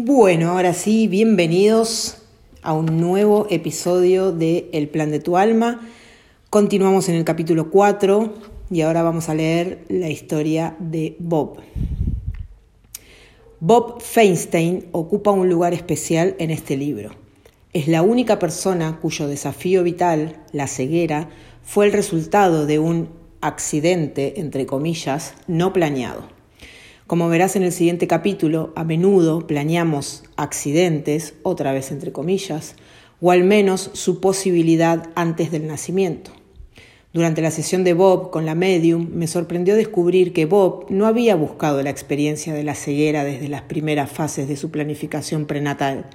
Bueno, ahora sí, bienvenidos a un nuevo episodio de El Plan de tu Alma. Continuamos en el capítulo 4 y ahora vamos a leer la historia de Bob. Bob Feinstein ocupa un lugar especial en este libro. Es la única persona cuyo desafío vital, la ceguera, fue el resultado de un accidente, entre comillas, no planeado. Como verás en el siguiente capítulo, a menudo planeamos accidentes, otra vez entre comillas, o al menos su posibilidad antes del nacimiento. Durante la sesión de Bob con la medium, me sorprendió descubrir que Bob no había buscado la experiencia de la ceguera desde las primeras fases de su planificación prenatal.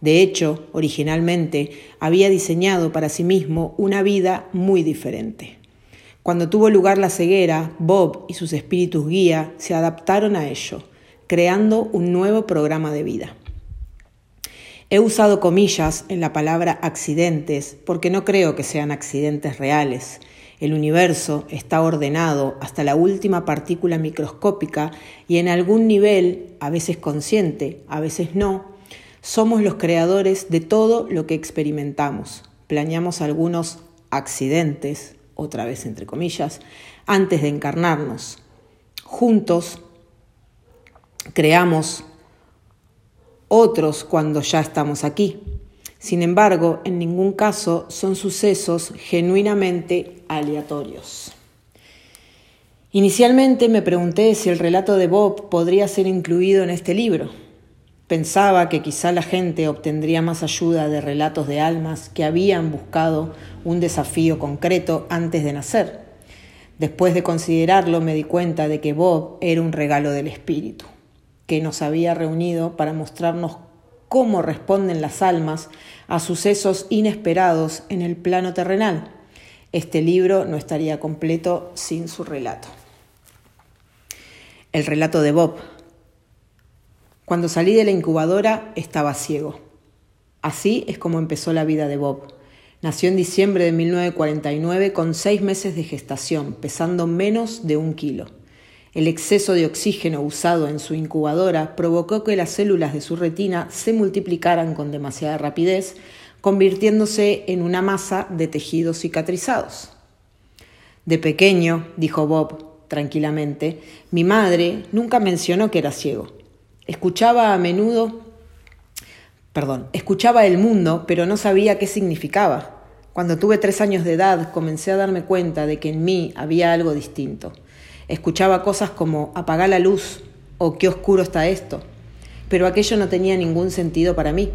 De hecho, originalmente había diseñado para sí mismo una vida muy diferente. Cuando tuvo lugar la ceguera, Bob y sus espíritus guía se adaptaron a ello, creando un nuevo programa de vida. He usado comillas en la palabra accidentes porque no creo que sean accidentes reales. El universo está ordenado hasta la última partícula microscópica y en algún nivel, a veces consciente, a veces no, somos los creadores de todo lo que experimentamos. Planeamos algunos accidentes, otra vez entre comillas, antes de encarnarnos. Juntos creamos otros cuando ya estamos aquí. Sin embargo, en ningún caso son sucesos genuinamente aleatorios. Inicialmente me pregunté si el relato de Bob podría ser incluido en este libro. Pensaba que quizá la gente obtendría más ayuda de relatos de almas que habían buscado un desafío concreto antes de nacer. Después de considerarlo me di cuenta de que Bob era un regalo del espíritu, que nos había reunido para mostrarnos cómo responden las almas a sucesos inesperados en el plano terrenal. Este libro no estaría completo sin su relato. El relato de Bob, cuando salí de la incubadora estaba ciego. Así es como empezó la vida de Bob. Nació en diciembre de 1949 con seis meses de gestación, pesando menos de un kilo. El exceso de oxígeno usado en su incubadora provocó que las células de su retina se multiplicaran con demasiada rapidez, convirtiéndose en una masa de tejidos cicatrizados. De pequeño, dijo Bob tranquilamente, mi madre nunca mencionó que era ciego. Escuchaba a menudo, perdón, escuchaba el mundo, pero no sabía qué significaba. Cuando tuve tres años de edad comencé a darme cuenta de que en mí había algo distinto. Escuchaba cosas como apaga la luz o qué oscuro está esto, pero aquello no tenía ningún sentido para mí.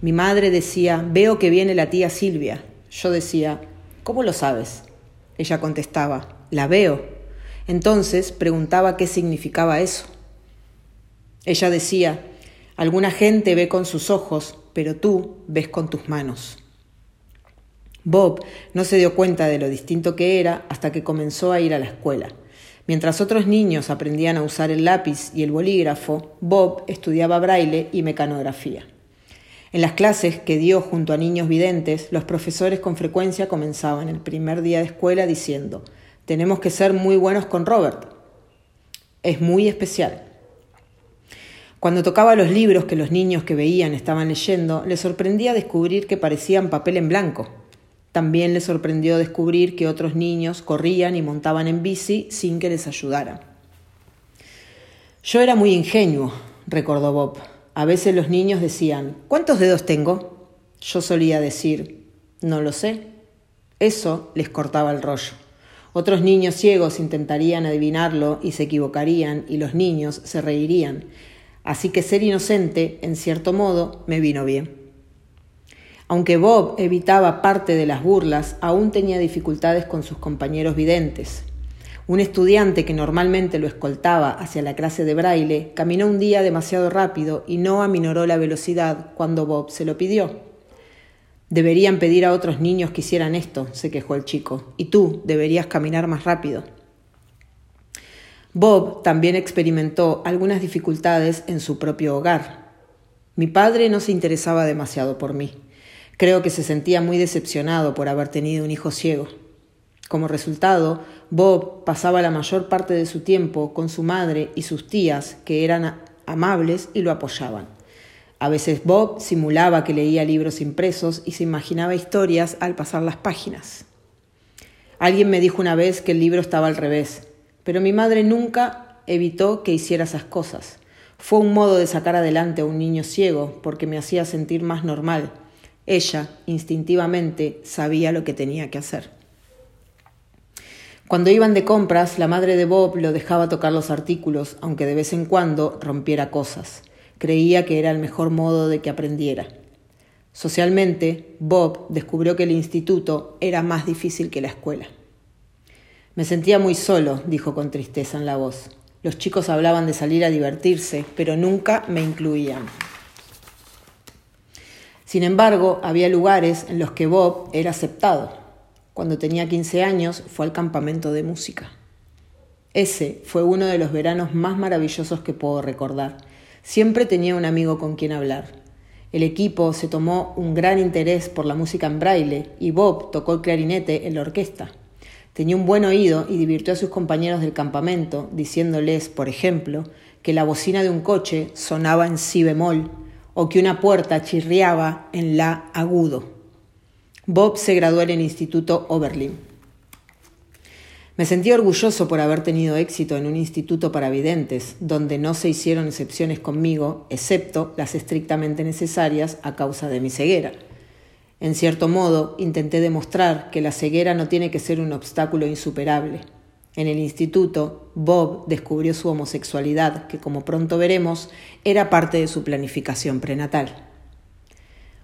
Mi madre decía, veo que viene la tía Silvia. Yo decía, ¿cómo lo sabes? Ella contestaba, la veo. Entonces preguntaba qué significaba eso. Ella decía, alguna gente ve con sus ojos, pero tú ves con tus manos. Bob no se dio cuenta de lo distinto que era hasta que comenzó a ir a la escuela. Mientras otros niños aprendían a usar el lápiz y el bolígrafo, Bob estudiaba braille y mecanografía. En las clases que dio junto a niños videntes, los profesores con frecuencia comenzaban el primer día de escuela diciendo, tenemos que ser muy buenos con Robert. Es muy especial. Cuando tocaba los libros que los niños que veían estaban leyendo, les sorprendía descubrir que parecían papel en blanco. También les sorprendió descubrir que otros niños corrían y montaban en bici sin que les ayudaran. Yo era muy ingenuo, recordó Bob. A veces los niños decían, ¿cuántos dedos tengo? Yo solía decir, no lo sé. Eso les cortaba el rollo. Otros niños ciegos intentarían adivinarlo y se equivocarían y los niños se reirían así que ser inocente, en cierto modo, me vino bien. Aunque Bob evitaba parte de las burlas, aún tenía dificultades con sus compañeros videntes. Un estudiante que normalmente lo escoltaba hacia la clase de braille caminó un día demasiado rápido y no aminoró la velocidad cuando Bob se lo pidió. Deberían pedir a otros niños que hicieran esto, se quejó el chico, y tú deberías caminar más rápido. Bob también experimentó algunas dificultades en su propio hogar. Mi padre no se interesaba demasiado por mí. Creo que se sentía muy decepcionado por haber tenido un hijo ciego. Como resultado, Bob pasaba la mayor parte de su tiempo con su madre y sus tías, que eran amables y lo apoyaban. A veces Bob simulaba que leía libros impresos y se imaginaba historias al pasar las páginas. Alguien me dijo una vez que el libro estaba al revés, pero mi madre nunca evitó que hiciera esas cosas. Fue un modo de sacar adelante a un niño ciego porque me hacía sentir más normal. Ella, instintivamente, sabía lo que tenía que hacer. Cuando iban de compras, la madre de Bob lo dejaba tocar los artículos, aunque de vez en cuando rompiera cosas. Creía que era el mejor modo de que aprendiera. Socialmente, Bob descubrió que el instituto era más difícil que la escuela. Me sentía muy solo, dijo con tristeza en la voz. Los chicos hablaban de salir a divertirse, pero nunca me incluían. Sin embargo, había lugares en los que Bob era aceptado. Cuando tenía 15 años fue al campamento de música. Ese fue uno de los veranos más maravillosos que puedo recordar Siempre tenía un amigo con quien hablar. El equipo se tomó un gran interés por la música en braille y Bob tocó el clarinete en la orquesta. Tenía un buen oído y divirtió a sus compañeros del campamento diciéndoles, por ejemplo, que la bocina de un coche sonaba en si bemol o que una puerta chirriaba en la agudo. Bob se graduó en el Instituto Oberlin. Me sentí orgulloso por haber tenido éxito en un instituto para videntes, donde no se hicieron excepciones conmigo, excepto las estrictamente necesarias a causa de mi ceguera. En cierto modo, intenté demostrar que la ceguera no tiene que ser un obstáculo insuperable. En el instituto, Bob descubrió su homosexualidad, que como pronto veremos, era parte de su planificación prenatal.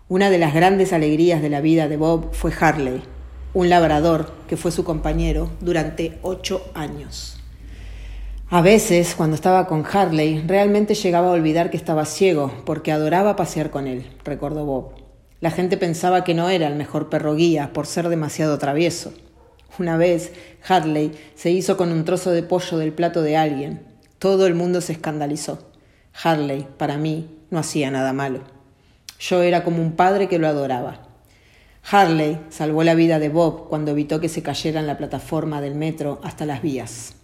Una de las grandes alegrías de la vida de Bob fue Harley, un labrador que fue su compañero durante ocho años. A veces, cuando estaba con Harley, realmente llegaba a olvidar que estaba ciego, porque adoraba pasear con él, recordó Bob. La gente pensaba que no era el mejor perro guía por ser demasiado travieso. Una vez, Harley se hizo con un trozo de pollo del plato de alguien. Todo el mundo se escandalizó. Harley, para mí, no hacía nada malo. Yo era como un padre que lo adoraba. Harley salvó la vida de Bob cuando evitó que se cayera en la plataforma del metro hasta las vías.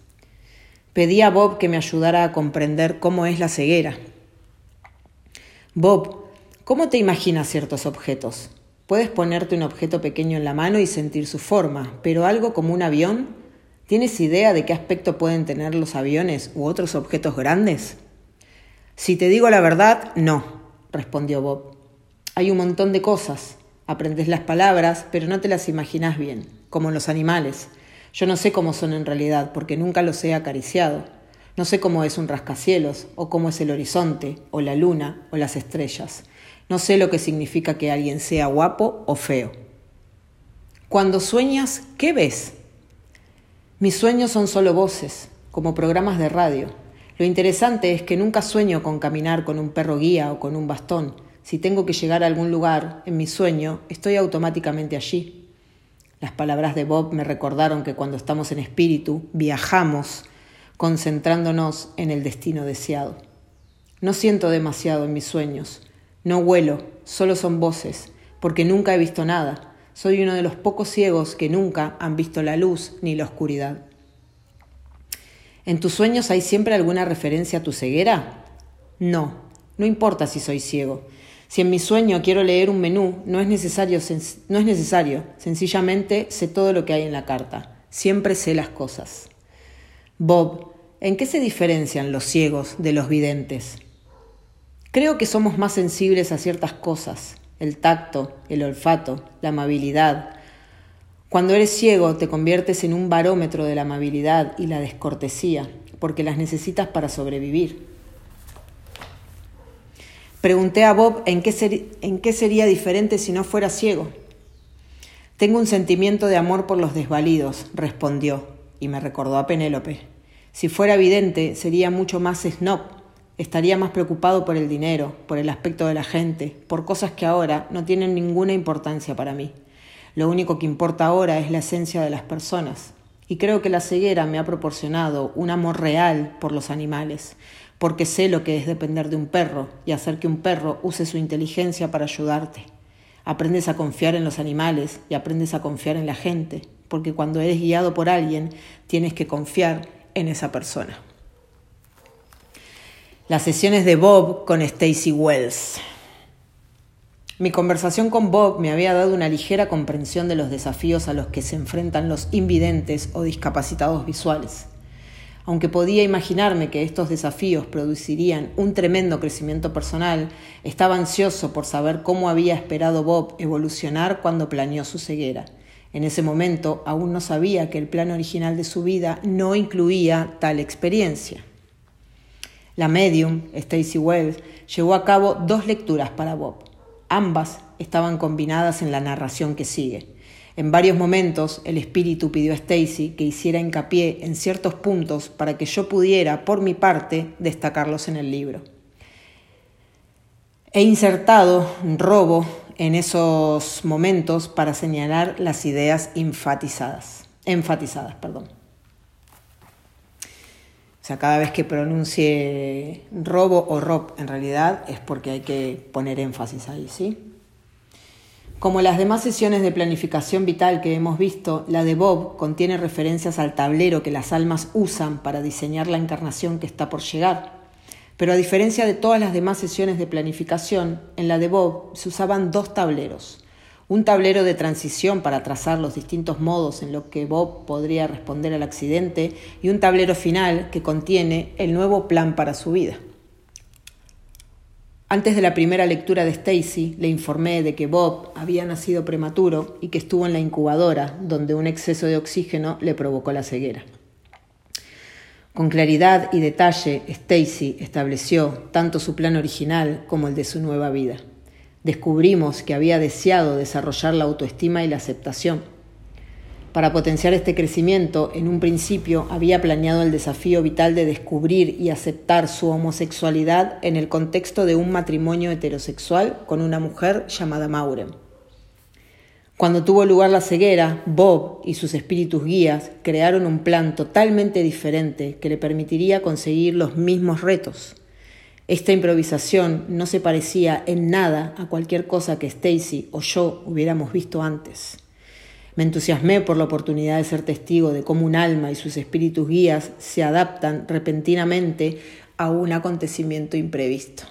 Pedí a Bob que me ayudara a comprender cómo es la ceguera. Bob, ¿cómo te imaginas ciertos objetos? Puedes ponerte un objeto pequeño en la mano y sentir su forma, pero algo como un avión, ¿tienes idea de qué aspecto pueden tener los aviones u otros objetos grandes? Si te digo la verdad, no, respondió Bob. Hay un montón de cosas, Aprendes las palabras, pero no te las imaginas bien, como los animales. Yo no sé cómo son en realidad, porque nunca los he acariciado. No sé cómo es un rascacielos, o cómo es el horizonte, o la luna, o las estrellas. No sé lo que significa que alguien sea guapo o feo. Cuando sueñas, ¿qué ves? Mis sueños son solo voces, como programas de radio. Lo interesante es que nunca sueño con caminar con un perro guía o con un bastón. Si tengo que llegar a algún lugar en mi sueño, estoy automáticamente allí. Las palabras de Bob me recordaron que cuando estamos en espíritu, viajamos concentrándonos en el destino deseado. No siento demasiado en mis sueños, no huelo, solo son voces, porque nunca he visto nada. Soy uno de los pocos ciegos que nunca han visto la luz ni la oscuridad. ¿En tus sueños hay siempre alguna referencia a tu ceguera? No, no importa si soy ciego. Si en mi sueño quiero leer un menú, no es necesario, no es necesario, sencillamente sé todo lo que hay en la carta. Siempre sé las cosas. Bob, ¿en qué se diferencian los ciegos de los videntes? Creo que somos más sensibles a ciertas cosas, el tacto, el olfato, la amabilidad. Cuando eres ciego te conviertes en un barómetro de la amabilidad y la descortesía, porque las necesitas para sobrevivir. Pregunté a Bob en qué, sería diferente si no fuera ciego. Tengo un sentimiento de amor por los desvalidos, respondió, y me recordó a Penélope. Si fuera vidente, sería mucho más snob, estaría más preocupado por el dinero, por el aspecto de la gente, por cosas que ahora no tienen ninguna importancia para mí. Lo único que importa ahora es la esencia de las personas. Y creo que la ceguera me ha proporcionado un amor real por los animales, porque sé lo que es depender de un perro y hacer que un perro use su inteligencia para ayudarte. Aprendes a confiar en los animales y aprendes a confiar en la gente, porque cuando eres guiado por alguien tienes que confiar en esa persona. Las sesiones de Bob con Stacy Wells. Mi conversación con Bob me había dado una ligera comprensión de los desafíos a los que se enfrentan los invidentes o discapacitados visuales. Aunque podía imaginarme que estos desafíos producirían un tremendo crecimiento personal, estaba ansioso por saber cómo había esperado Bob evolucionar cuando planeó su ceguera. En ese momento aún no sabía que el plan original de su vida no incluía tal experiencia. La medium, Stacy Wells, llevó a cabo dos lecturas para Bob. Ambas estaban combinadas en la narración que sigue. En varios momentos el espíritu pidió a Stacy que hiciera hincapié en ciertos puntos para que yo pudiera, por mi parte, destacarlos en el libro. He insertado robo en esos momentos para señalar las ideas enfatizadas. enfatizadas. Perdón. O sea, cada vez que pronuncie robo o rob, en realidad es porque hay que poner énfasis ahí, ¿sí? Como las demás sesiones de planificación vital que hemos visto, la de Bob contiene referencias al tablero que las almas usan para diseñar la encarnación que está por llegar. Pero a diferencia de todas las demás sesiones de planificación, en la de Bob se usaban dos tableros. Un tablero de transición para trazar los distintos modos en los que Bob podría responder al accidente y un tablero final que contiene el nuevo plan para su vida. Antes de la primera lectura de Stacy, le informé de que Bob había nacido prematuro y que estuvo en la incubadora, donde un exceso de oxígeno le provocó la ceguera. Con claridad y detalle, Stacy estableció tanto su plan original como el de su nueva vida. Descubrimos que había deseado desarrollar la autoestima y la aceptación, para potenciar este crecimiento, en un principio había planeado el desafío vital de descubrir y aceptar su homosexualidad en el contexto de un matrimonio heterosexual con una mujer llamada Maureen. Cuando tuvo lugar la ceguera, Bob y sus espíritus guías crearon un plan totalmente diferente que le permitiría conseguir los mismos retos. Esta improvisación no se parecía en nada a cualquier cosa que Stacy o yo hubiéramos visto antes. Me entusiasmé por la oportunidad de ser testigo de cómo un alma y sus espíritus guías se adaptan repentinamente a un acontecimiento imprevisto.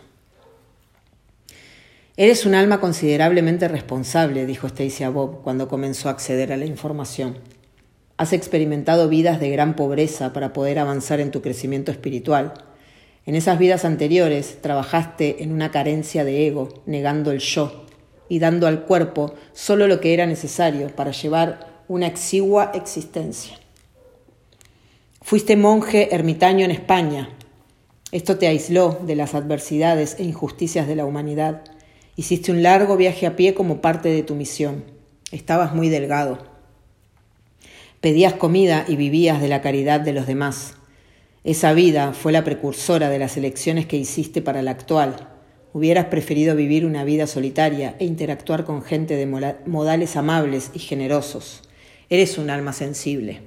Eres un alma considerablemente responsable, dijo Stacy a Bob cuando comenzó a acceder a la información. Has experimentado vidas de gran pobreza para poder avanzar en tu crecimiento espiritual. En esas vidas anteriores trabajaste en una carencia de ego, negando el yo, y dando al cuerpo solo lo que era necesario para llevar una exigua existencia. Fuiste monje ermitaño en España. Esto te aisló de las adversidades e injusticias de la humanidad. Hiciste un largo viaje a pie como parte de tu misión. Estabas muy delgado. Pedías comida y vivías de la caridad de los demás. Esa vida fue la precursora de las elecciones que hiciste para la actual, Hubieras preferido vivir una vida solitaria e interactuar con gente de modales amables y generosos. Eres un alma sensible.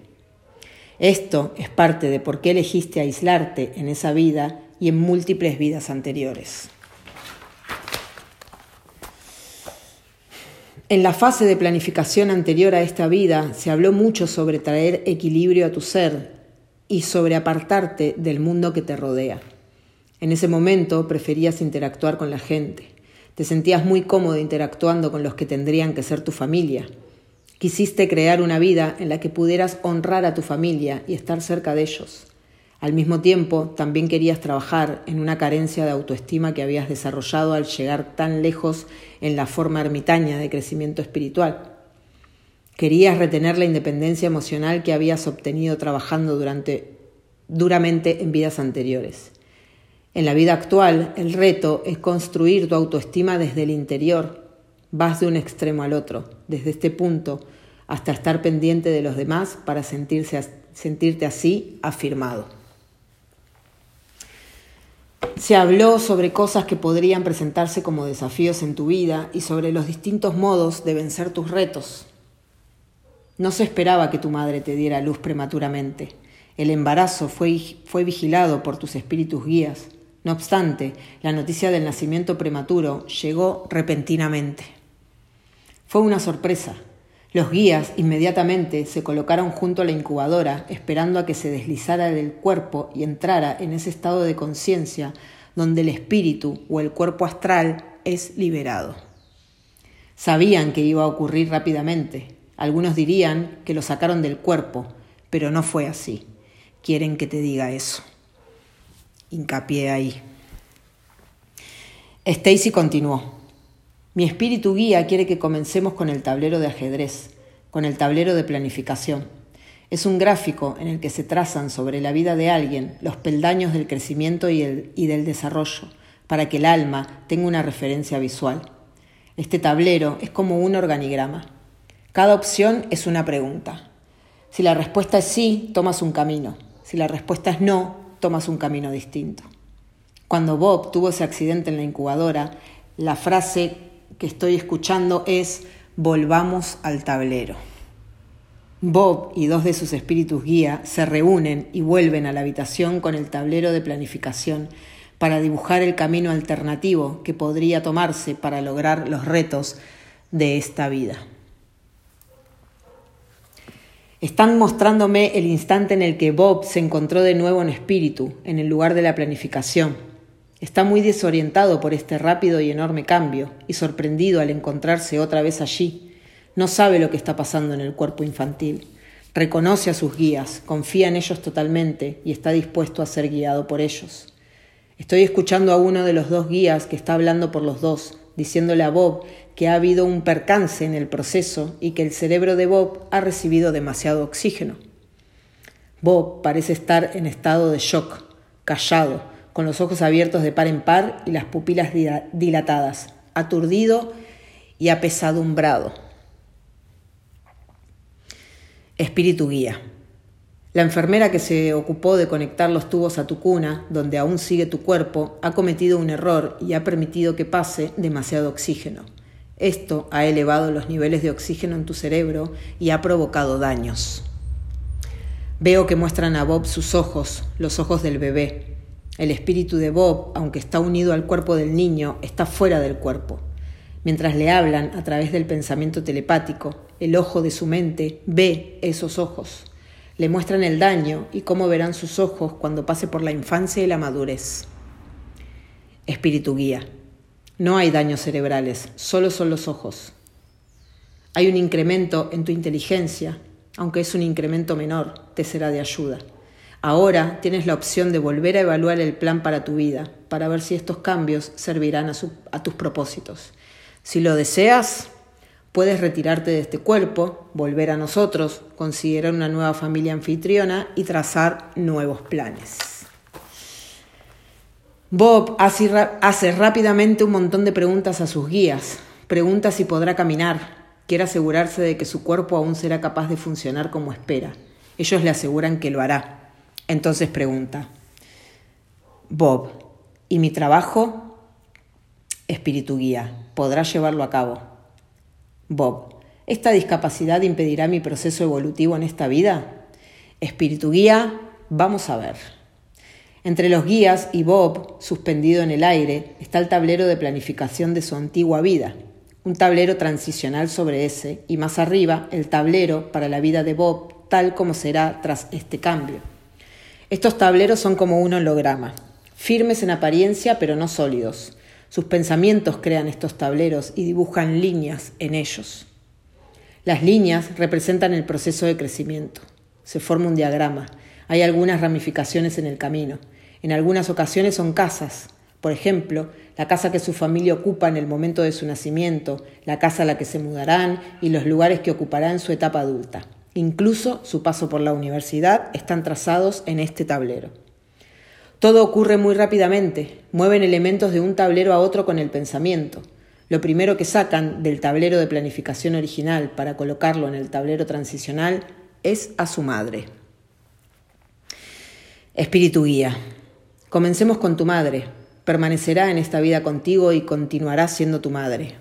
Esto es parte de por qué elegiste aislarte en esa vida y en múltiples vidas anteriores. En la fase de planificación anterior a esta vida se habló mucho sobre traer equilibrio a tu ser y sobre apartarte del mundo que te rodea. En ese momento preferías interactuar con la gente. Te sentías muy cómodo interactuando con los que tendrían que ser tu familia. Quisiste crear una vida en la que pudieras honrar a tu familia y estar cerca de ellos. Al mismo tiempo, también querías trabajar en una carencia de autoestima que habías desarrollado al llegar tan lejos en la forma ermitaña de crecimiento espiritual. Querías retener la independencia emocional que habías obtenido trabajando duramente en vidas anteriores. En la vida actual, el reto es construir tu autoestima desde el interior. Vas de un extremo al otro, desde este punto, hasta estar pendiente de los demás para sentirte así afirmado. Se habló sobre cosas que podrían presentarse como desafíos en tu vida y sobre los distintos modos de vencer tus retos. No se esperaba que tu madre te diera luz prematuramente. El embarazo fue, fue vigilado por tus espíritus guías. No obstante, la noticia del nacimiento prematuro llegó repentinamente. Fue una sorpresa. Los guías inmediatamente se colocaron junto a la incubadora, esperando a que se deslizara del cuerpo y entrara en ese estado de conciencia donde el espíritu o el cuerpo astral es liberado. Sabían que iba a ocurrir rápidamente. Algunos dirían que lo sacaron del cuerpo, pero no fue así. Quieren que te diga eso. Hincapié ahí. Stacy continuó. Mi espíritu guía quiere que comencemos con el tablero de ajedrez, con el tablero de planificación. Es un gráfico en el que se trazan sobre la vida de alguien los peldaños del crecimiento y, y del desarrollo, para que el alma tenga una referencia visual. Este tablero es como un organigrama. Cada opción es una pregunta. Si la respuesta es sí, tomas un camino. Si la respuesta es no, tomas un camino distinto. Cuando Bob tuvo ese accidente en la incubadora, la frase que estoy escuchando es volvamos al tablero. Bob y dos de sus espíritus guía se reúnen y vuelven a la habitación con el tablero de planificación para dibujar el camino alternativo que podría tomarse para lograr los retos de esta vida. Están mostrándome el instante en el que Bob se encontró de nuevo en espíritu, en el lugar de la planificación. Está muy desorientado por este rápido y enorme cambio y sorprendido al encontrarse otra vez allí. No sabe lo que está pasando en el cuerpo infantil. Reconoce a sus guías, confía en ellos totalmente y está dispuesto a ser guiado por ellos. Estoy escuchando a uno de los dos guías que está hablando por los dos, diciéndole a Bob que ha habido un percance en el proceso y que el cerebro de Bob ha recibido demasiado oxígeno. Bob parece estar en estado de shock, callado, con los ojos abiertos de par en par y las pupilas dilatadas, aturdido y apesadumbrado. Espíritu guía. La enfermera que se ocupó de conectar los tubos a tu cuna, donde aún sigue tu cuerpo, ha cometido un error y ha permitido que pase demasiado oxígeno. Esto ha elevado los niveles de oxígeno en tu cerebro y ha provocado daños. Veo que muestran a Bob sus ojos, los ojos del bebé. El espíritu de Bob, aunque está unido al cuerpo del niño, está fuera del cuerpo. Mientras le hablan a través del pensamiento telepático, el ojo de su mente ve esos ojos le muestran el daño y cómo verán sus ojos cuando pase por la infancia y la madurez. Espíritu guía. No hay daños cerebrales, solo son los ojos. Hay un incremento en tu inteligencia, aunque es un incremento menor, te será de ayuda. Ahora tienes la opción de volver a evaluar el plan para tu vida, para ver si estos cambios servirán a, a tus propósitos. Si lo deseas, Puedes retirarte de este cuerpo, volver a nosotros, considerar una nueva familia anfitriona y trazar nuevos planes. Bob hace, rápidamente un montón de preguntas a sus guías. Pregunta si podrá caminar. Quiere asegurarse de que su cuerpo aún será capaz de funcionar como espera. Ellos le aseguran que lo hará. Entonces pregunta, Bob, ¿y mi trabajo? Espíritu guía, ¿podrá llevarlo a cabo? Bob, ¿esta discapacidad impedirá mi proceso evolutivo en esta vida? Espíritu guía, vamos a ver. Entre los guías y Bob, suspendido en el aire, está el tablero de planificación de su antigua vida, un tablero transicional sobre ese, y más arriba el tablero para la vida de Bob tal como será tras este cambio. Estos tableros son como un holograma, firmes en apariencia pero no sólidos. Sus pensamientos crean estos tableros y dibujan líneas en ellos. Las líneas representan el proceso de crecimiento. Se forma un diagrama. Hay algunas ramificaciones en el camino. En algunas ocasiones son casas. Por ejemplo, la casa que su familia ocupa en el momento de su nacimiento, la casa a la que se mudarán y los lugares que ocupará en su etapa adulta. Incluso su paso por la universidad están trazados en este tablero. Todo ocurre muy rápidamente, mueven elementos de un tablero a otro con el pensamiento. Lo primero que sacan del tablero de planificación original para colocarlo en el tablero transicional es a su madre. Espíritu guía. Comencemos con tu madre. Permanecerá en esta vida contigo y continuará siendo tu madre.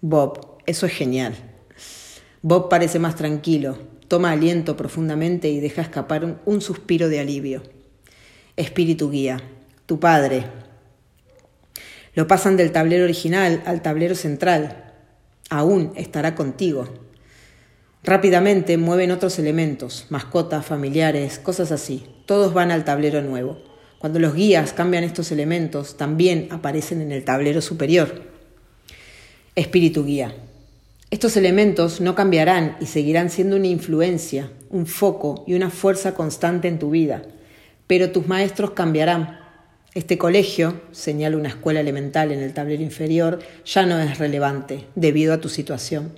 Bob, eso es genial. Bob parece más tranquilo, toma aliento profundamente y deja escapar un suspiro de alivio. Espíritu Guía, tu Padre. Lo pasan del tablero original al tablero central. Aún estará contigo. Rápidamente mueven otros elementos, mascotas, familiares, cosas así. Todos van al tablero nuevo. Cuando los guías cambian estos elementos, también aparecen en el tablero superior. Espíritu guía. Estos elementos no cambiarán y seguirán siendo una influencia, un foco y una fuerza constante en tu vida, pero tus maestros cambiarán. Este colegio, señala una escuela elemental en el tablero inferior, ya no es relevante debido a tu situación.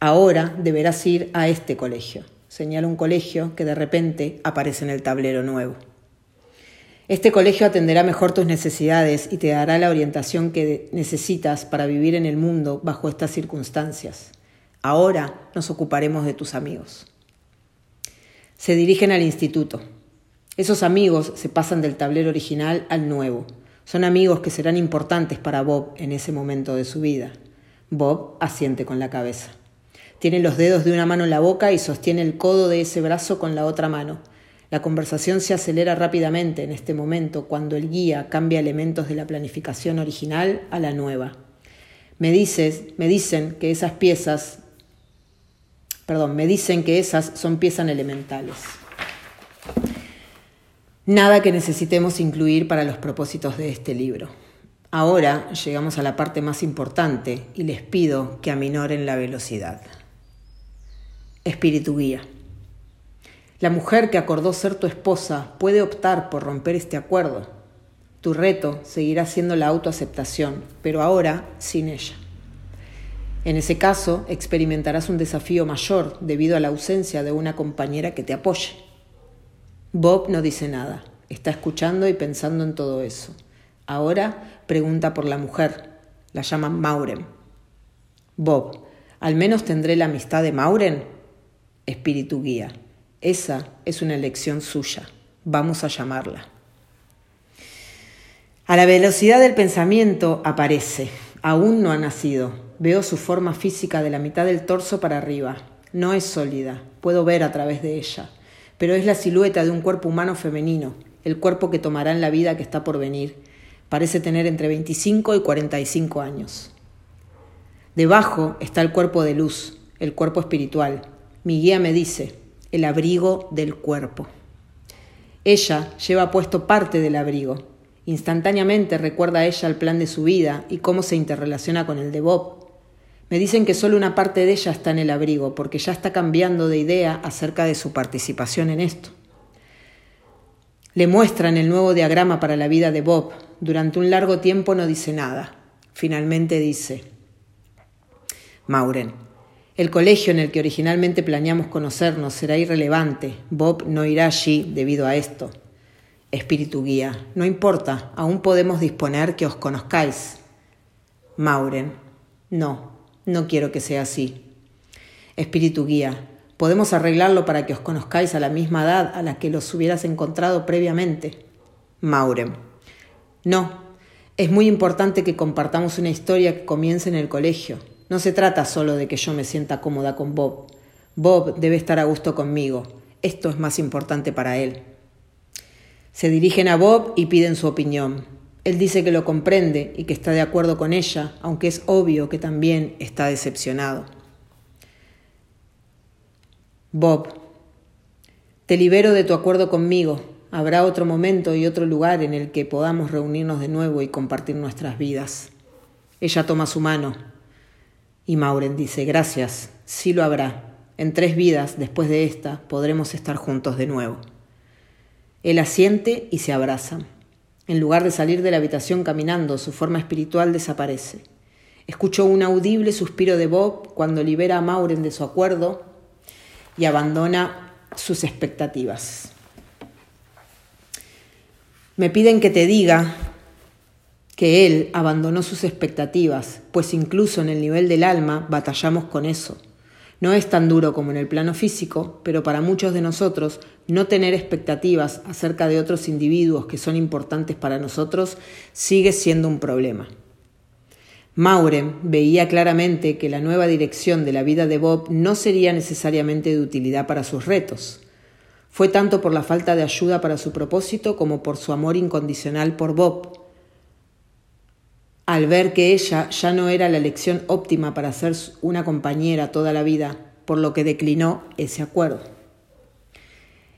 Ahora deberás ir a este colegio, señala un colegio que de repente aparece en el tablero nuevo. Este colegio atenderá mejor tus necesidades y te dará la orientación que necesitas para vivir en el mundo bajo estas circunstancias. Ahora nos ocuparemos de tus amigos. Se dirigen al instituto. Esos amigos se pasan del tablero original al nuevo. Son amigos que serán importantes para Bob en ese momento de su vida. Bob asiente con la cabeza. Tiene los dedos de una mano en la boca y sostiene el codo de ese brazo con la otra mano. La conversación se acelera rápidamente en este momento cuando el guía cambia elementos de la planificación original a la nueva. Me dices, me dicen que esas piezas, perdón, me dicen que esas son piezas elementales. Nada que necesitemos incluir para los propósitos de este libro. Ahora llegamos a la parte más importante y les pido que aminoren la velocidad. Espíritu guía. La mujer que acordó ser tu esposa puede optar por romper este acuerdo. Tu reto seguirá siendo la autoaceptación, pero ahora sin ella. En ese caso, experimentarás un desafío mayor debido a la ausencia de una compañera que te apoye. Bob no dice nada, está escuchando y pensando en todo eso. Ahora pregunta por la mujer, la llama Mauren. Bob, ¿al menos tendré la amistad de Mauren? Espíritu guía. Esa es una elección suya. Vamos a llamarla. A la velocidad del pensamiento aparece. Aún no ha nacido. Veo su forma física de la mitad del torso para arriba. No es sólida. Puedo ver a través de ella. Pero es la silueta de un cuerpo humano femenino, el cuerpo que tomará en la vida que está por venir. Parece tener entre 25 y 45 años. Debajo está el cuerpo de luz, el cuerpo espiritual. Mi guía me dice, el abrigo del cuerpo. Ella lleva puesto parte del abrigo. Instantáneamente recuerda a ella el plan de su vida y cómo se interrelaciona con el de Bob. Me dicen que solo una parte de ella está en el abrigo, porque ya está cambiando de idea acerca de su participación en esto. Le muestran el nuevo diagrama para la vida de Bob. Durante un largo tiempo no dice nada. Finalmente dice, Mauren, el colegio en el que originalmente planeamos conocernos será irrelevante. Bob no irá allí debido a esto. Espíritu guía, no importa, aún podemos disponer que os conozcáis. Mauren, no, no quiero que sea así. Espíritu guía, podemos arreglarlo para que os conozcáis a la misma edad a la que los hubieras encontrado previamente. Mauren, no, es muy importante que compartamos una historia que comience en el colegio. No se trata solo de que yo me sienta cómoda con Bob. Bob debe estar a gusto conmigo. Esto es más importante para él. Se dirigen a Bob y piden su opinión. Él dice que lo comprende y que está de acuerdo con ella, aunque es obvio que también está decepcionado. Bob, te libero de tu acuerdo conmigo. Habrá otro momento y otro lugar en el que podamos reunirnos de nuevo y compartir nuestras vidas. Ella toma su mano. Y Mauren dice, gracias, sí lo habrá. En tres vidas, después de esta, podremos estar juntos de nuevo. Él asiente y se abrazan. En lugar de salir de la habitación caminando, su forma espiritual desaparece. Escuchó un audible suspiro de Bob cuando libera a Mauren de su acuerdo y abandona sus expectativas. Me piden que te diga que él abandonó sus expectativas, pues incluso en el nivel del alma batallamos con eso. No es tan duro como en el plano físico, pero para muchos de nosotros no tener expectativas acerca de otros individuos que son importantes para nosotros sigue siendo un problema. Mauren veía claramente que la nueva dirección de la vida de Bob no sería necesariamente de utilidad para sus retos. Fue tanto por la falta de ayuda para su propósito como por su amor incondicional por Bob, al ver que ella ya no era la elección óptima para ser una compañera toda la vida, por lo que declinó ese acuerdo.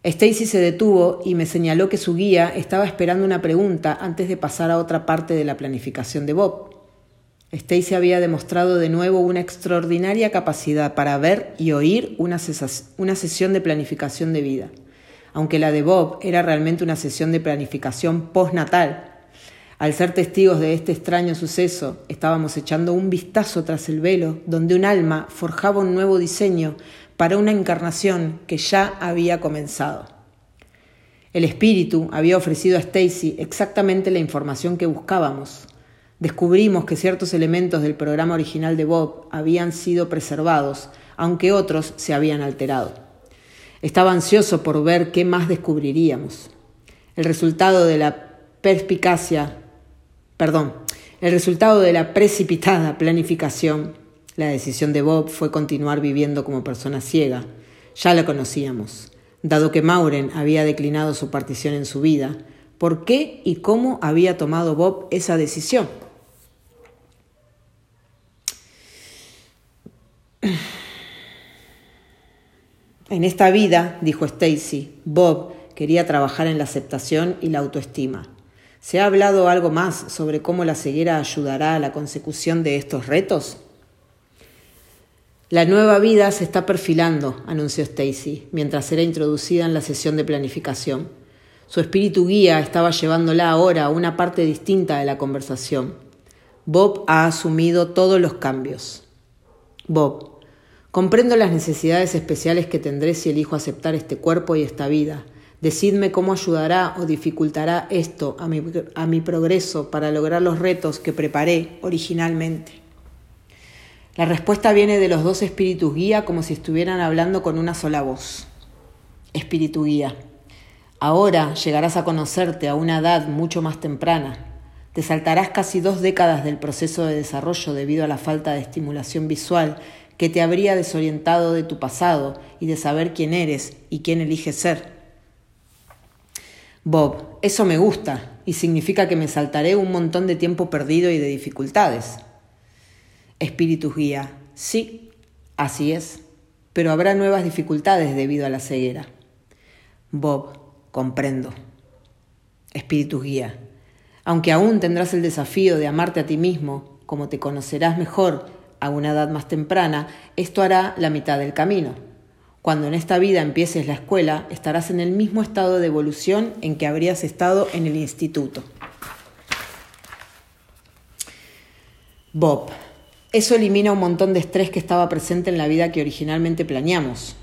Stacy se detuvo y me señaló que su guía estaba esperando una pregunta antes de pasar a otra parte de la planificación de Bob. Stacy había demostrado de nuevo una extraordinaria capacidad para ver y oír una, una, sesión de planificación de vida. Aunque la de Bob era realmente una sesión de planificación postnatal. Al ser testigos de este extraño suceso, estábamos echando un vistazo tras el velo, donde un alma forjaba un nuevo diseño para una encarnación que ya había comenzado. El espíritu había ofrecido a Stacy exactamente la información que buscábamos, descubrimos que ciertos elementos del programa original de Bob habían sido preservados, aunque otros se habían alterado. Estaba ansioso por ver qué más descubriríamos. El resultado de la perspicacia, perdón, el resultado de la precipitada planificación, la decisión de Bob fue continuar viviendo como persona ciega. Ya la conocíamos. Dado que Mauren había declinado su partición en su vida, ¿por qué y cómo había tomado Bob esa decisión? En esta vida, dijo Stacy, Bob quería trabajar en la aceptación y la autoestima. ¿Se ha hablado algo más sobre cómo la ceguera ayudará a la consecución de estos retos? La nueva vida se está perfilando, anunció Stacy, mientras era introducida en la sesión de planificación. Su espíritu guía estaba llevándola ahora a una parte distinta de la conversación. Bob ha asumido todos los cambios. Bob, Comprendo las necesidades especiales que tendré si elijo aceptar este cuerpo y esta vida. Decidme cómo ayudará o dificultará esto a mi, a mi, progreso para lograr los retos que preparé originalmente. La respuesta viene de los dos espíritus guía como si estuvieran hablando con una sola voz. Espíritu guía. Ahora llegarás a conocerte a una edad mucho más temprana. Te saltarás casi dos décadas del proceso de desarrollo debido a la falta de estimulación visual que te habría desorientado de tu pasado y de saber quién eres y quién eliges ser. Bob, eso me gusta y significa que me saltaré un montón de tiempo perdido y de dificultades. Espíritus guía, sí, así es, pero habrá nuevas dificultades debido a la ceguera. Bob, comprendo. Espíritus guía, aunque aún tendrás el desafío de amarte a ti mismo, como te conocerás mejor a una edad más temprana, esto hará la mitad del camino. Cuando en esta vida empieces la escuela, estarás en el mismo estado de evolución en que habrías estado en el instituto. Bob. Eso elimina un montón de estrés que estaba presente en la vida que originalmente planeamos.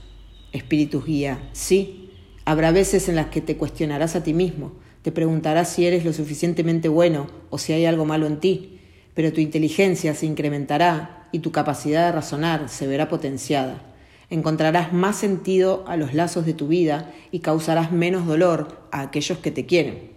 Espíritus guía. Sí, habrá veces en las que te cuestionarás a ti mismo, te preguntarás si eres lo suficientemente bueno o si hay algo malo en ti, pero tu inteligencia se incrementará y tu capacidad de razonar se verá potenciada. Encontrarás más sentido a los lazos de tu vida y causarás menos dolor a aquellos que te quieren.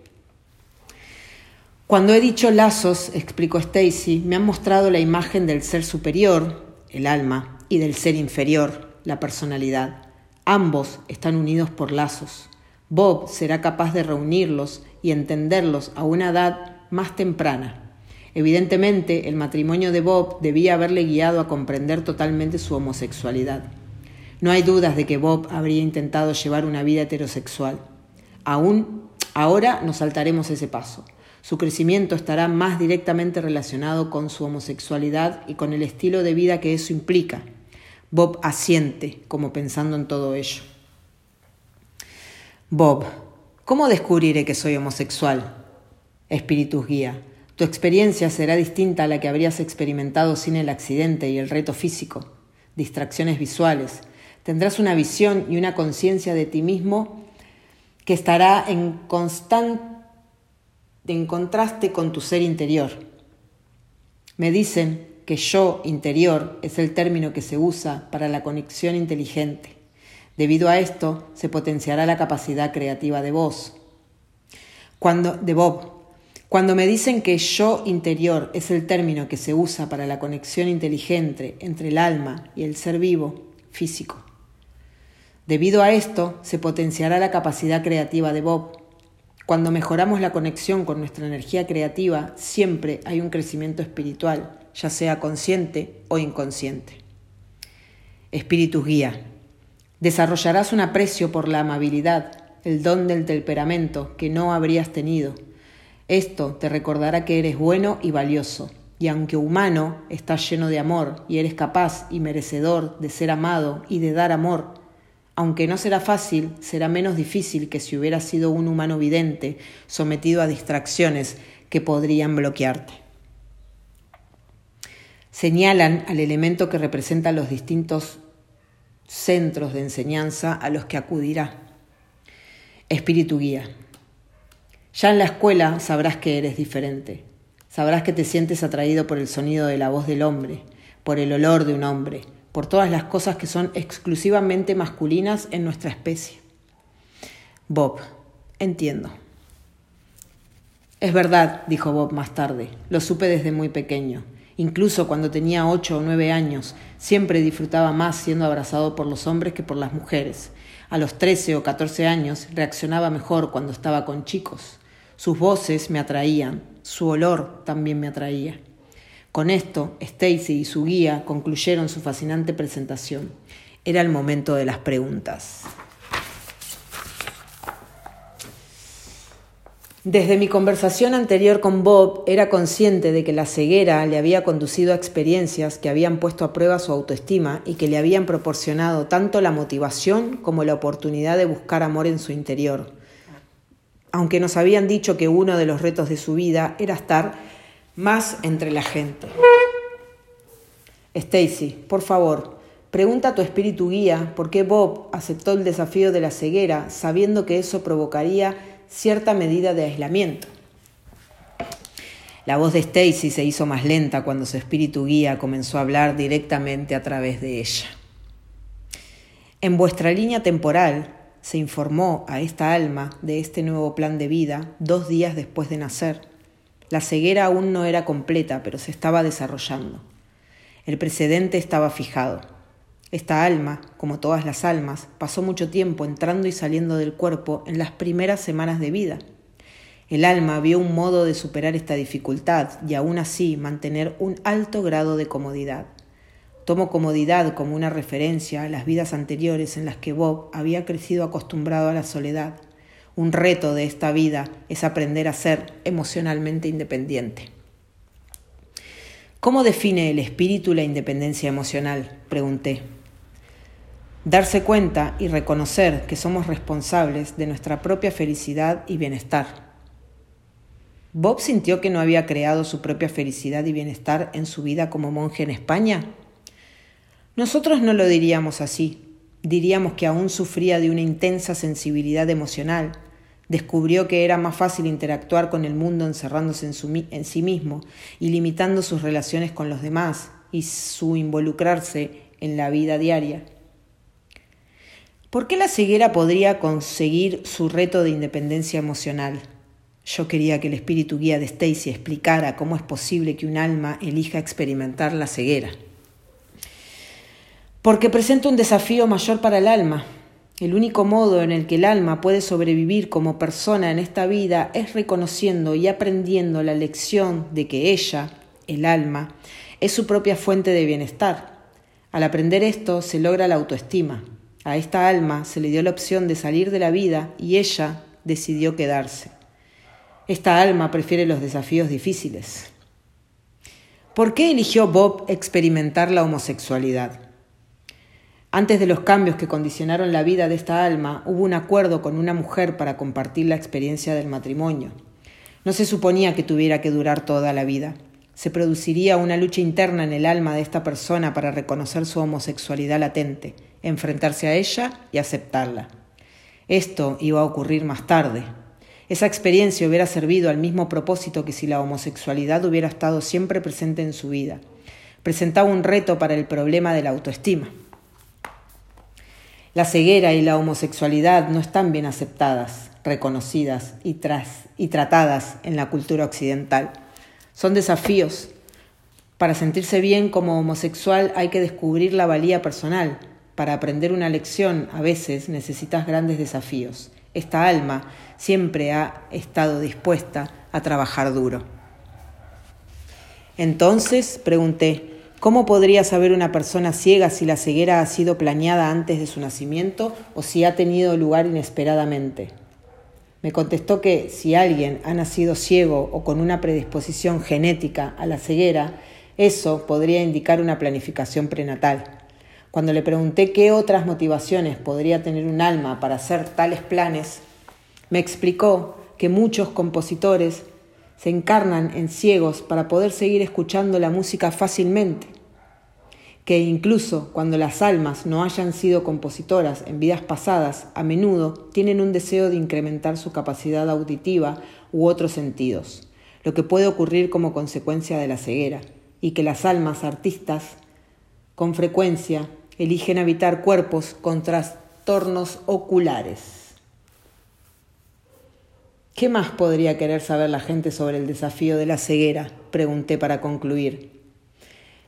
Cuando he dicho lazos, explicó Stacy, me han mostrado la imagen del ser superior, el alma, y del ser inferior, la personalidad. Ambos están unidos por lazos. Bob será capaz de reunirlos y entenderlos a una edad más temprana. Evidentemente, el matrimonio de Bob debía haberle guiado a comprender totalmente su homosexualidad. No hay dudas de que Bob habría intentado llevar una vida heterosexual. Aún ahora nos saltaremos ese paso. Su crecimiento estará más directamente relacionado con su homosexualidad y con el estilo de vida que eso implica. Bob asiente, como pensando en todo ello. Bob, ¿cómo descubriré que soy homosexual? Espíritus guía. Tu experiencia será distinta a la que habrías experimentado sin el accidente y el reto físico, distracciones visuales. Tendrás una visión y una conciencia de ti mismo que estará en constante en contraste con tu ser interior. Me dicen que yo interior es el término que se usa para la conexión inteligente. Debido a esto, se potenciará la capacidad creativa de vos. Cuando de Bob, cuando me dicen que yo interior es el término que se usa para la conexión inteligente entre el alma y el ser vivo, físico. Debido a esto, se potenciará la capacidad creativa de Bob. Cuando mejoramos la conexión con nuestra energía creativa, siempre hay un crecimiento espiritual, ya sea consciente o inconsciente. Espíritu guía. Desarrollarás un aprecio por la amabilidad, el don del temperamento que no habrías tenido esto te recordará que eres bueno y valioso, y aunque humano, estás lleno de amor y eres capaz y merecedor de ser amado y de dar amor. Aunque no será fácil, será menos difícil que si hubieras sido un humano vidente, sometido a distracciones que podrían bloquearte. Señalan al elemento que representa los distintos centros de enseñanza a los que acudirá. Espíritu guía. Ya en la escuela sabrás que eres diferente. Sabrás que te sientes atraído por el sonido de la voz del hombre, por el olor de un hombre, por todas las cosas que son exclusivamente masculinas en nuestra especie. Bob, entiendo. Es verdad, dijo Bob más tarde, lo supe desde muy pequeño. Incluso cuando tenía ocho o nueve años, siempre disfrutaba más siendo abrazado por los hombres que por las mujeres. A los trece o catorce años reaccionaba mejor cuando estaba con chicos. Sus voces me atraían, su olor también me atraía. Con esto, Stacy y su guía concluyeron su fascinante presentación. Era el momento de las preguntas. Desde mi conversación anterior con Bob, era consciente de que la ceguera le había conducido a experiencias que habían puesto a prueba su autoestima y que le habían proporcionado tanto la motivación como la oportunidad de buscar amor en su interior aunque nos habían dicho que uno de los retos de su vida era estar más entre la gente. Stacy, por favor, pregunta a tu espíritu guía por qué Bob aceptó el desafío de la ceguera sabiendo que eso provocaría cierta medida de aislamiento. La voz de Stacy se hizo más lenta cuando su espíritu guía comenzó a hablar directamente a través de ella. En vuestra línea temporal, se informó a esta alma de este nuevo plan de vida dos días después de nacer. La ceguera aún no era completa, pero se estaba desarrollando. El precedente estaba fijado. Esta alma, como todas las almas, pasó mucho tiempo entrando y saliendo del cuerpo en las primeras semanas de vida. El alma vio un modo de superar esta dificultad y aún así mantener un alto grado de comodidad. Tomo comodidad como una referencia a las vidas anteriores en las que Bob había crecido acostumbrado a la soledad. Un reto de esta vida es aprender a ser emocionalmente independiente. ¿Cómo define el espíritu la independencia emocional? pregunté. Darse cuenta y reconocer que somos responsables de nuestra propia felicidad y bienestar. ¿Bob sintió que no había creado su propia felicidad y bienestar en su vida como monje en España? Nosotros no lo diríamos así. Diríamos que aún sufría de una intensa sensibilidad emocional. Descubrió que era más fácil interactuar con el mundo encerrándose en, sí mismo y limitando sus relaciones con los demás y su involucrarse en la vida diaria. ¿Por qué la ceguera podría conseguir su reto de independencia emocional? Yo quería que el espíritu guía de Stacy explicara cómo es posible que un alma elija experimentar la ceguera porque presenta un desafío mayor para el alma. El único modo en el que el alma puede sobrevivir como persona en esta vida es reconociendo y aprendiendo la lección de que ella, el alma, es su propia fuente de bienestar. Al aprender esto se logra la autoestima. A esta alma se le dio la opción de salir de la vida y ella decidió quedarse. Esta alma prefiere los desafíos difíciles. ¿Por qué eligió Bob experimentar la homosexualidad? Antes de los cambios que condicionaron la vida de esta alma, hubo un acuerdo con una mujer para compartir la experiencia del matrimonio. No se suponía que tuviera que durar toda la vida. Se produciría una lucha interna en el alma de esta persona para reconocer su homosexualidad latente, enfrentarse a ella y aceptarla. Esto iba a ocurrir más tarde. Esa experiencia hubiera servido al mismo propósito que si la homosexualidad hubiera estado siempre presente en su vida. Presentaba un reto para el problema de la autoestima. La ceguera y la homosexualidad no están bien aceptadas, reconocidas y, y tratadas en la cultura occidental. Son desafíos. Para sentirse bien como homosexual hay que descubrir la valía personal. Para aprender una lección a veces necesitas grandes desafíos. Esta alma siempre ha estado dispuesta a trabajar duro. Entonces, pregunté, ¿Cómo podría saber una persona ciega si la ceguera ha sido planeada antes de su nacimiento o si ha tenido lugar inesperadamente? Me contestó que si alguien ha nacido ciego o con una predisposición genética a la ceguera, eso podría indicar una planificación prenatal. Cuando le pregunté qué otras motivaciones podría tener un alma para hacer tales planes, me explicó que muchos compositores se encarnan en ciegos para poder seguir escuchando la música fácilmente, que incluso cuando las almas no hayan sido compositoras en vidas pasadas, a menudo tienen un deseo de incrementar su capacidad auditiva u otros sentidos, lo que puede ocurrir como consecuencia de la ceguera, y que las almas artistas con frecuencia eligen habitar cuerpos con trastornos oculares. ¿Qué más podría querer saber la gente sobre el desafío de la ceguera? pregunté para concluir.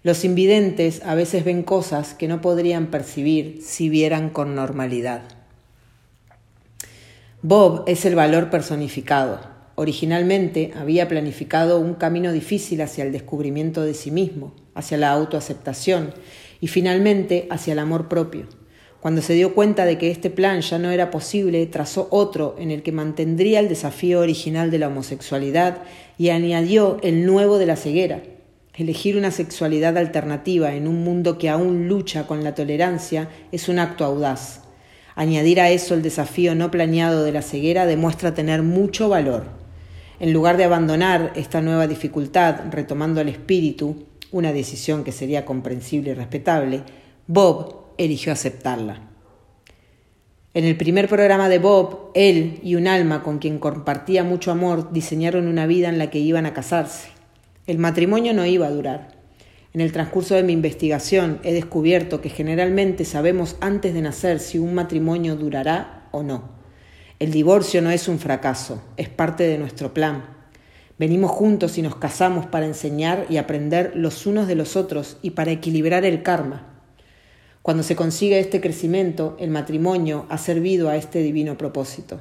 Los invidentes a veces ven cosas que no podrían percibir si vieran con normalidad. Bob es el valor personificado. Originalmente había planificado un camino difícil hacia el descubrimiento de sí mismo, hacia la autoaceptación y finalmente hacia el amor propio. Cuando se dio cuenta de que este plan ya no era posible, trazó otro en el que mantendría el desafío original de la homosexualidad y añadió el nuevo de la ceguera. Elegir una sexualidad alternativa en un mundo que aún lucha con la tolerancia es un acto audaz. Añadir a eso el desafío no planeado de la ceguera demuestra tener mucho valor. En lugar de abandonar esta nueva dificultad retomando el espíritu, una decisión que sería comprensible y respetable, Bob eligió aceptarla. En el primer programa de Bob, él y un alma con quien compartía mucho amor diseñaron una vida en la que iban a casarse. El matrimonio no iba a durar. En el transcurso de mi investigación he descubierto que generalmente sabemos antes de nacer si un matrimonio durará o no. El divorcio no es un fracaso, es parte de nuestro plan. Venimos juntos y nos casamos para enseñar y aprender los unos de los otros y para equilibrar el karma. Cuando se consigue este crecimiento, el matrimonio ha servido a este divino propósito.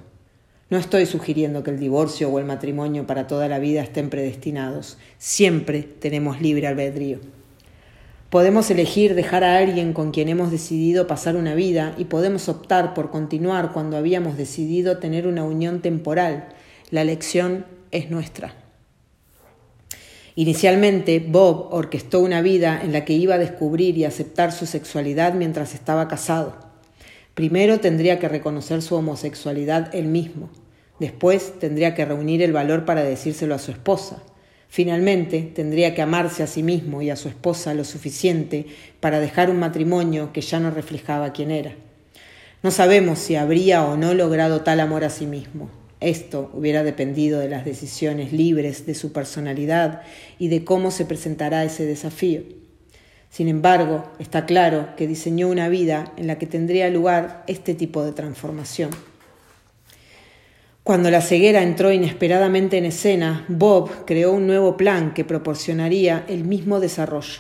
No estoy sugiriendo que el divorcio o el matrimonio para toda la vida estén predestinados. Siempre tenemos libre albedrío. Podemos elegir dejar a alguien con quien hemos decidido pasar una vida y podemos optar por continuar cuando habíamos decidido tener una unión temporal. La elección es nuestra. Inicialmente, Bob orquestó una vida en la que iba a descubrir y aceptar su sexualidad mientras estaba casado. Primero tendría que reconocer su homosexualidad él mismo. Después tendría que reunir el valor para decírselo a su esposa. Finalmente tendría que amarse a sí mismo y a su esposa lo suficiente para dejar un matrimonio que ya no reflejaba quién era. No sabemos si habría o no logrado tal amor a sí mismo. Esto hubiera dependido de las decisiones libres de su personalidad y de cómo se presentará ese desafío. Sin embargo, está claro que diseñó una vida en la que tendría lugar este tipo de transformación. Cuando la ceguera entró inesperadamente en escena, Bob creó un nuevo plan que proporcionaría el mismo desarrollo.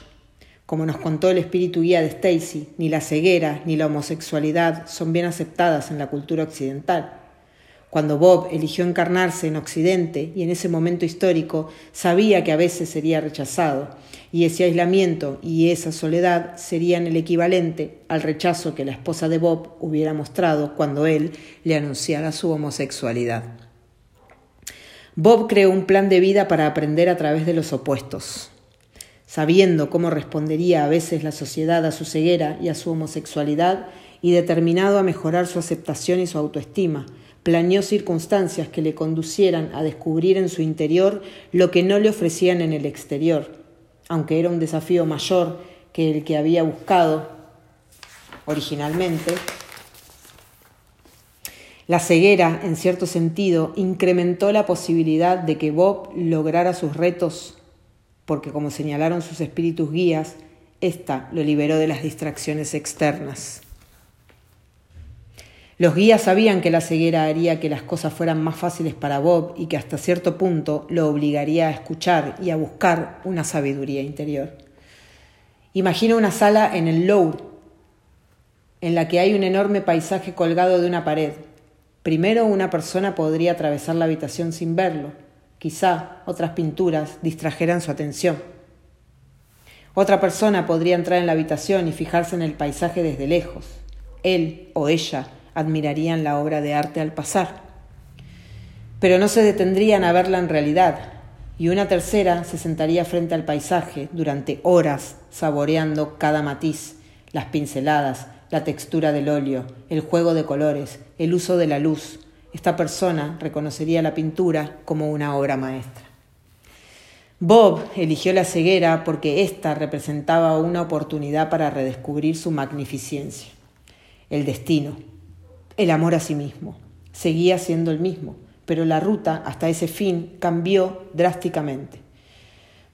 Como nos contó el espíritu guía de Stacy, ni la ceguera ni la homosexualidad son bien aceptadas en la cultura occidental. Cuando Bob eligió encarnarse en Occidente y en ese momento histórico, sabía que a veces sería rechazado, y ese aislamiento y esa soledad serían el equivalente al rechazo que la esposa de Bob hubiera mostrado cuando él le anunciara su homosexualidad. Bob creó un plan de vida para aprender a través de los opuestos. Sabiendo cómo respondería a veces la sociedad a su ceguera y a su homosexualidad, y determinado a mejorar su aceptación y su autoestima, planeó circunstancias que le conducieran a descubrir en su interior lo que no le ofrecían en el exterior, aunque era un desafío mayor que el que había buscado originalmente. La ceguera, en cierto sentido, incrementó la posibilidad de que Bob lograra sus retos, porque como señalaron sus espíritus guías, ésta lo liberó de las distracciones externas. Los guías sabían que la ceguera haría que las cosas fueran más fáciles para Bob y que hasta cierto punto lo obligaría a escuchar y a buscar una sabiduría interior. Imagina una sala en el Louvre, en la que hay un enorme paisaje colgado de una pared. Primero una persona podría atravesar la habitación sin verlo. Quizá otras pinturas distrajeran su atención. Otra persona podría entrar en la habitación y fijarse en el paisaje desde lejos. Él o ella admirarían la obra de arte al pasar. pero no se detendrían a verla en realidad, y una tercera se sentaría frente al paisaje durante horas saboreando cada matiz, las pinceladas, la textura del óleo, el juego de colores, el uso de la luz. Esta persona reconocería la pintura como una obra maestra. Bob eligió la ceguera porque ésta representaba una oportunidad para redescubrir su magnificencia. El destino, el amor a sí mismo, seguía siendo el mismo, pero la ruta hasta ese fin cambió drásticamente.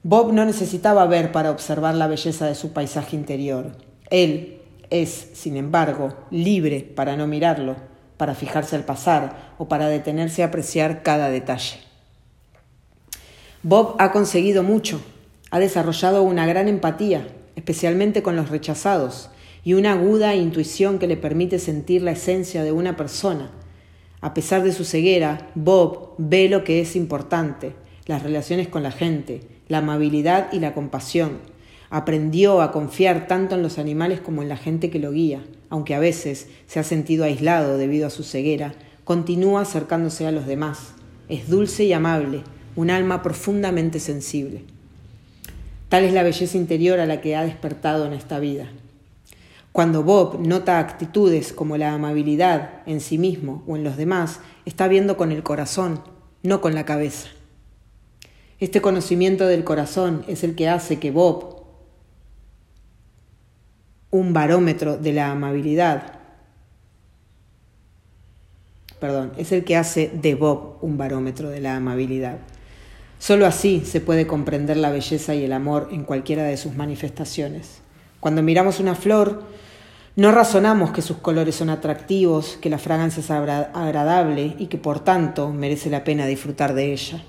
Bob no necesitaba ver para observar la belleza de su paisaje interior. Él es, sin embargo, libre para no mirarlo, para fijarse al pasar o para detenerse a apreciar cada detalle. Bob ha conseguido mucho, ha desarrollado una gran empatía, especialmente con los rechazados, y una aguda intuición que le permite sentir la esencia de una persona, a pesar de su ceguera, Bob ve lo que es importante, las relaciones con la gente, la amabilidad y la compasión. Aprendió a confiar tanto en los animales como en la gente que lo guía, aunque a veces se ha sentido aislado debido a su ceguera, continúa acercándose a los demás. Es dulce y amable, un alma profundamente sensible. Tal es la belleza interior a la que ha despertado en esta vida. Cuando Bob nota actitudes como la amabilidad en sí mismo o en los demás, está viendo con el corazón, no con la cabeza. Este conocimiento del corazón es el que hace que Bob, un barómetro de la amabilidad, perdón, es el que hace de Bob un barómetro de la amabilidad. Solo así se puede comprender la belleza y el amor en cualquiera de sus manifestaciones. Cuando miramos una flor, no razonamos que sus colores son atractivos, que la fragancia es agradable y que por tanto merece la pena disfrutar de ella.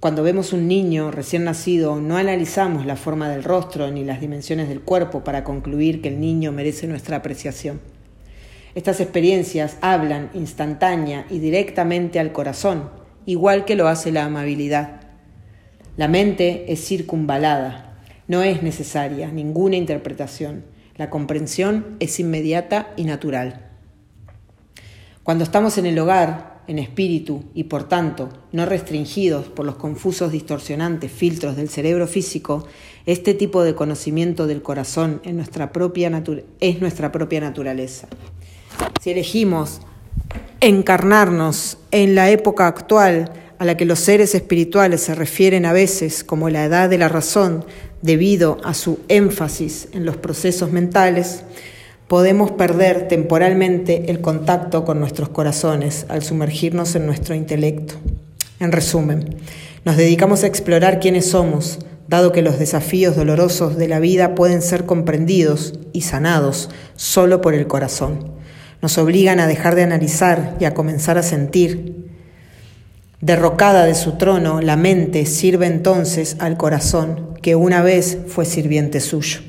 Cuando vemos un niño recién nacido, no analizamos la forma del rostro ni las dimensiones del cuerpo para concluir que el niño merece nuestra apreciación. Estas experiencias hablan instantánea y directamente al corazón, igual que lo hace la amabilidad. La mente es circunvalada, no es necesaria ninguna interpretación. La comprensión es inmediata y natural. Cuando estamos en el hogar, en espíritu y por tanto no restringidos por los confusos distorsionantes filtros del cerebro físico, este tipo de conocimiento del corazón es nuestra propia, naturaleza. Si elegimos encarnarnos en la época actual a la que los seres espirituales se refieren a veces como la edad de la razón, debido a su énfasis en los procesos mentales, podemos perder temporalmente el contacto con nuestros corazones al sumergirnos en nuestro intelecto. En resumen, nos dedicamos a explorar quiénes somos, dado que los desafíos dolorosos de la vida pueden ser comprendidos y sanados solo por el corazón. Nos obligan a dejar de analizar y a comenzar a sentir, Derrocada de su trono, la mente sirve entonces al corazón, que una vez fue sirviente suyo.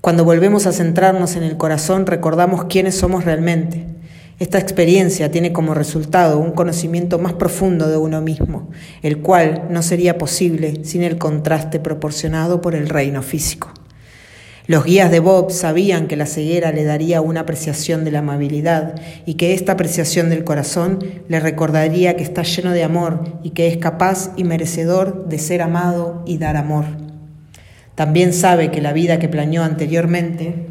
Cuando volvemos a centrarnos en el corazón, recordamos quiénes somos realmente. Esta experiencia tiene como resultado un conocimiento más profundo de uno mismo, el cual no sería posible sin el contraste proporcionado por el reino físico. Los guías de Bob sabían que la ceguera le daría una apreciación de la amabilidad y que esta apreciación del corazón le recordaría que está lleno de amor y que es capaz y merecedor de ser amado y dar amor. También sabe que la vida que planeó anteriormente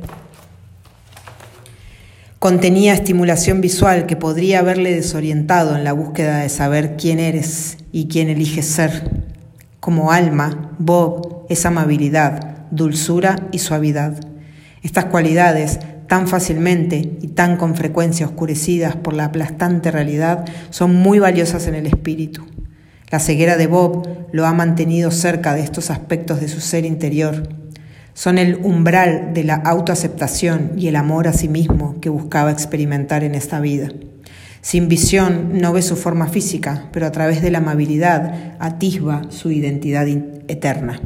contenía estimulación visual que podría haberle desorientado en la búsqueda de saber quién eres y quién eliges ser. Como alma, Bob es amabilidad dulzura y suavidad. Estas cualidades, tan fácilmente y tan con frecuencia oscurecidas por la aplastante realidad, son muy valiosas en el espíritu. La ceguera de Bob lo ha mantenido cerca de estos aspectos de su ser interior. Son el umbral de la autoaceptación y el amor a sí mismo que buscaba experimentar en esta vida. Sin visión no ve su forma física, pero a través de la amabilidad atisba su identidad eterna.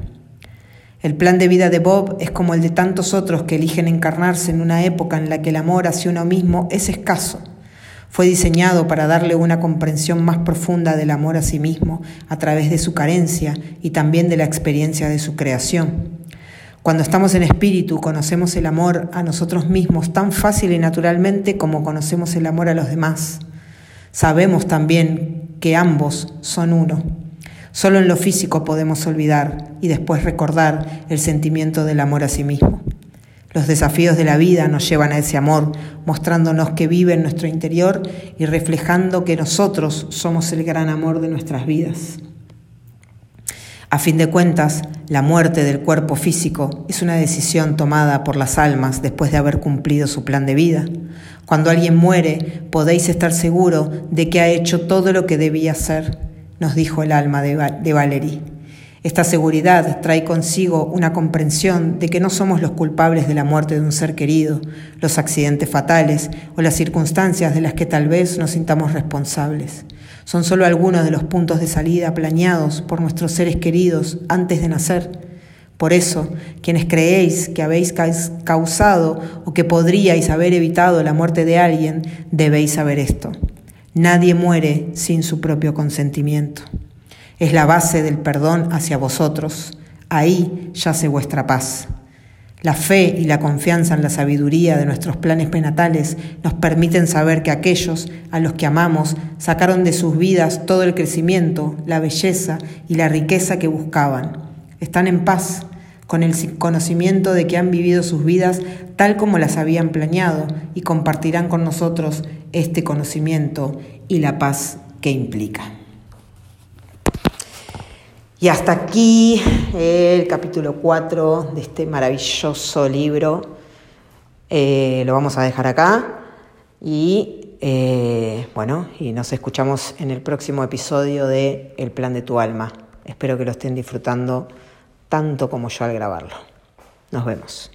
El plan de vida de Bob es como el de tantos otros que eligen encarnarse en una época en la que el amor hacia uno mismo es escaso. Fue diseñado para darle una comprensión más profunda del amor a sí mismo a través de su carencia y también de la experiencia de su creación. Cuando estamos en espíritu conocemos el amor a nosotros mismos tan fácil y naturalmente como conocemos el amor a los demás. Sabemos también que ambos son uno. Solo en lo físico podemos olvidar y después recordar el sentimiento del amor a sí mismo. Los desafíos de la vida nos llevan a ese amor, mostrándonos que vive en nuestro interior y reflejando que nosotros somos el gran amor de nuestras vidas. A fin de cuentas, la muerte del cuerpo físico es una decisión tomada por las almas después de haber cumplido su plan de vida. Cuando alguien muere, podéis estar seguro de que ha hecho todo lo que debía hacer, nos dijo el alma de, Valerie. Esta seguridad trae consigo una comprensión de que no somos los culpables de la muerte de un ser querido, los accidentes fatales o las circunstancias de las que tal vez nos sintamos responsables. Son solo algunos de los puntos de salida planeados por nuestros seres queridos antes de nacer. Por eso, quienes creéis que habéis causado o que podríais haber evitado la muerte de alguien, debéis saber esto. Nadie muere sin su propio consentimiento. Es la base del perdón hacia vosotros. Ahí yace vuestra paz. La fe y la confianza en la sabiduría de nuestros planes penatales nos permiten saber que aquellos a los que amamos sacaron de sus vidas todo el crecimiento, la belleza y la riqueza que buscaban. Están en paz con el conocimiento de que han vivido sus vidas tal como las habían planeado y compartirán con nosotros este conocimiento y la paz que implica. Y hasta aquí el capítulo 4 de este maravilloso libro. Eh, lo vamos a dejar acá y eh, bueno, y nos escuchamos en el próximo episodio de El plan de tu alma. Espero que lo estén disfrutando tanto como yo al grabarlo. Nos vemos.